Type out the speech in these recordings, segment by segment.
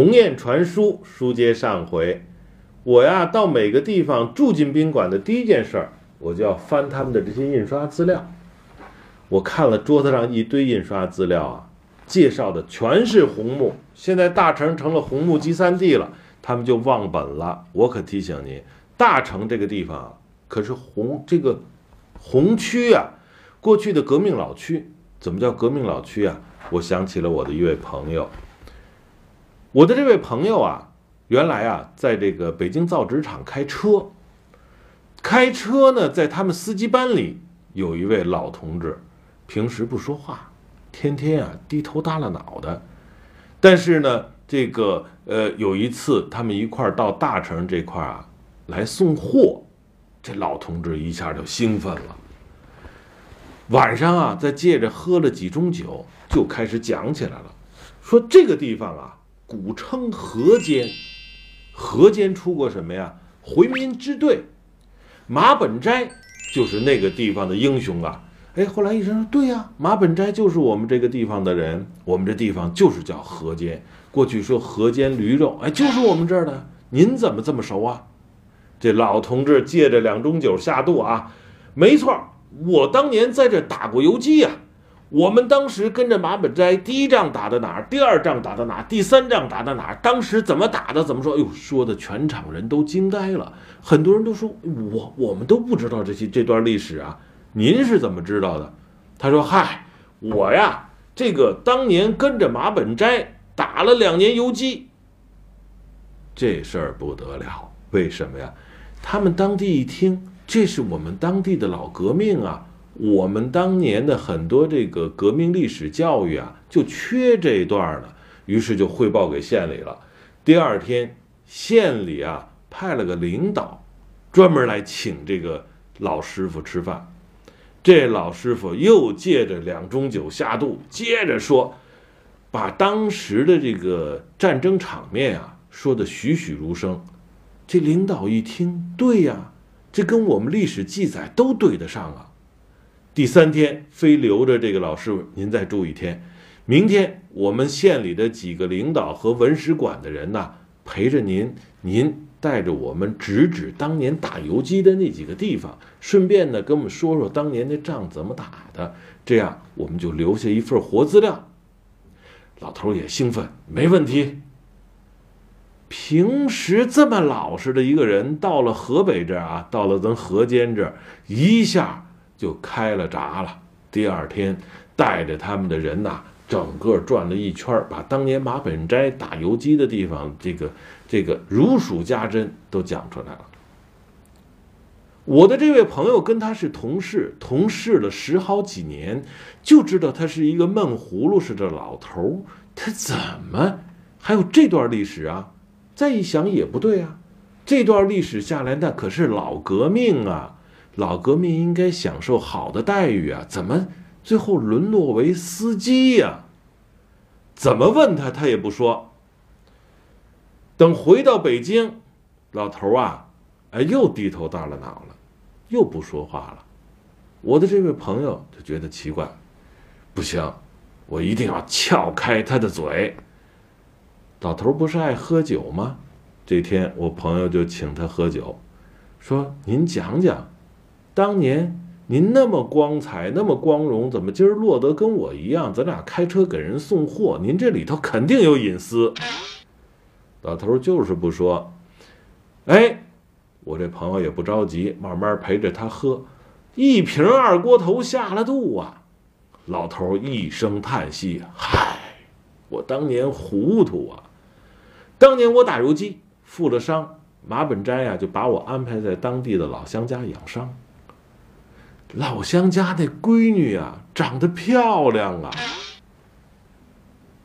鸿雁传书，书接上回，我呀到每个地方住进宾馆的第一件事儿，我就要翻他们的这些印刷资料。我看了桌子上一堆印刷资料啊，介绍的全是红木。现在大成成了红木集散地了，他们就忘本了。我可提醒您，大成这个地方，可是红这个红区啊，过去的革命老区。怎么叫革命老区啊？我想起了我的一位朋友。我的这位朋友啊，原来啊，在这个北京造纸厂开车。开车呢，在他们司机班里有一位老同志，平时不说话，天天啊低头耷拉脑袋。但是呢，这个呃，有一次他们一块儿到大城这块啊来送货，这老同志一下就兴奋了。晚上啊，再借着喝了几盅酒，就开始讲起来了，说这个地方啊。古称河间，河间出过什么呀？回民支队，马本斋就是那个地方的英雄啊！哎，后来医生说，对呀，马本斋就是我们这个地方的人，我们这地方就是叫河间。过去说河间驴肉，哎，就是我们这儿的。您怎么这么熟啊？这老同志借着两盅酒下肚啊，没错，我当年在这打过游击呀。我们当时跟着马本斋，第一仗打到哪儿？第二仗打到哪儿？第三仗打到哪儿？当时怎么打的？怎么说？哎呦，说的全场人都惊呆了。很多人都说我我们都不知道这些这段历史啊，您是怎么知道的？他说：“嗨，我呀，这个当年跟着马本斋打了两年游击。这事儿不得了，为什么呀？他们当地一听，这是我们当地的老革命啊。”我们当年的很多这个革命历史教育啊，就缺这一段了，于是就汇报给县里了。第二天，县里啊派了个领导，专门来请这个老师傅吃饭。这老师傅又借着两盅酒下肚，接着说，把当时的这个战争场面啊说的栩栩如生。这领导一听，对呀，这跟我们历史记载都对得上啊。第三天，非留着这个老师傅您再住一天。明天我们县里的几个领导和文史馆的人呢，陪着您，您带着我们指指当年打游击的那几个地方，顺便呢跟我们说说当年的仗怎么打的，这样我们就留下一份活资料。老头也兴奋，没问题。平时这么老实的一个人，到了河北这儿啊，到了咱河间这儿，一下。就开了闸了。第二天，带着他们的人呐，整个转了一圈，把当年马本斋打游击的地方，这个这个如数家珍都讲出来了。我的这位朋友跟他是同事，同事了十好几年，就知道他是一个闷葫芦似的老头。他怎么还有这段历史啊？再一想也不对啊，这段历史下来，那可是老革命啊。老革命应该享受好的待遇啊，怎么最后沦落为司机呀？怎么问他，他也不说。等回到北京，老头啊，哎，又低头耷了脑了，又不说话了。我的这位朋友就觉得奇怪，不行，我一定要撬开他的嘴。老头不是爱喝酒吗？这天我朋友就请他喝酒，说：“您讲讲。”当年您那么光彩，那么光荣，怎么今儿落得跟我一样？咱俩开车给人送货，您这里头肯定有隐私。老头就是不说。哎，我这朋友也不着急，慢慢陪着他喝。一瓶二锅头下了肚啊！老头一声叹息：“嗨，我当年糊涂啊！当年我打游击负了伤，马本斋呀就把我安排在当地的老乡家养伤。”老乡家那闺女啊，长得漂亮啊！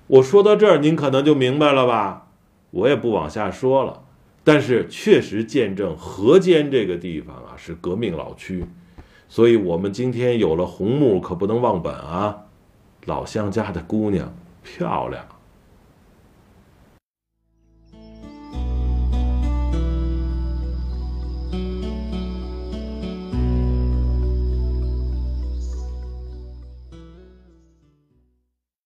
我说到这儿，您可能就明白了吧？我也不往下说了。但是确实见证河间这个地方啊，是革命老区，所以我们今天有了红木，可不能忘本啊！老乡家的姑娘漂亮。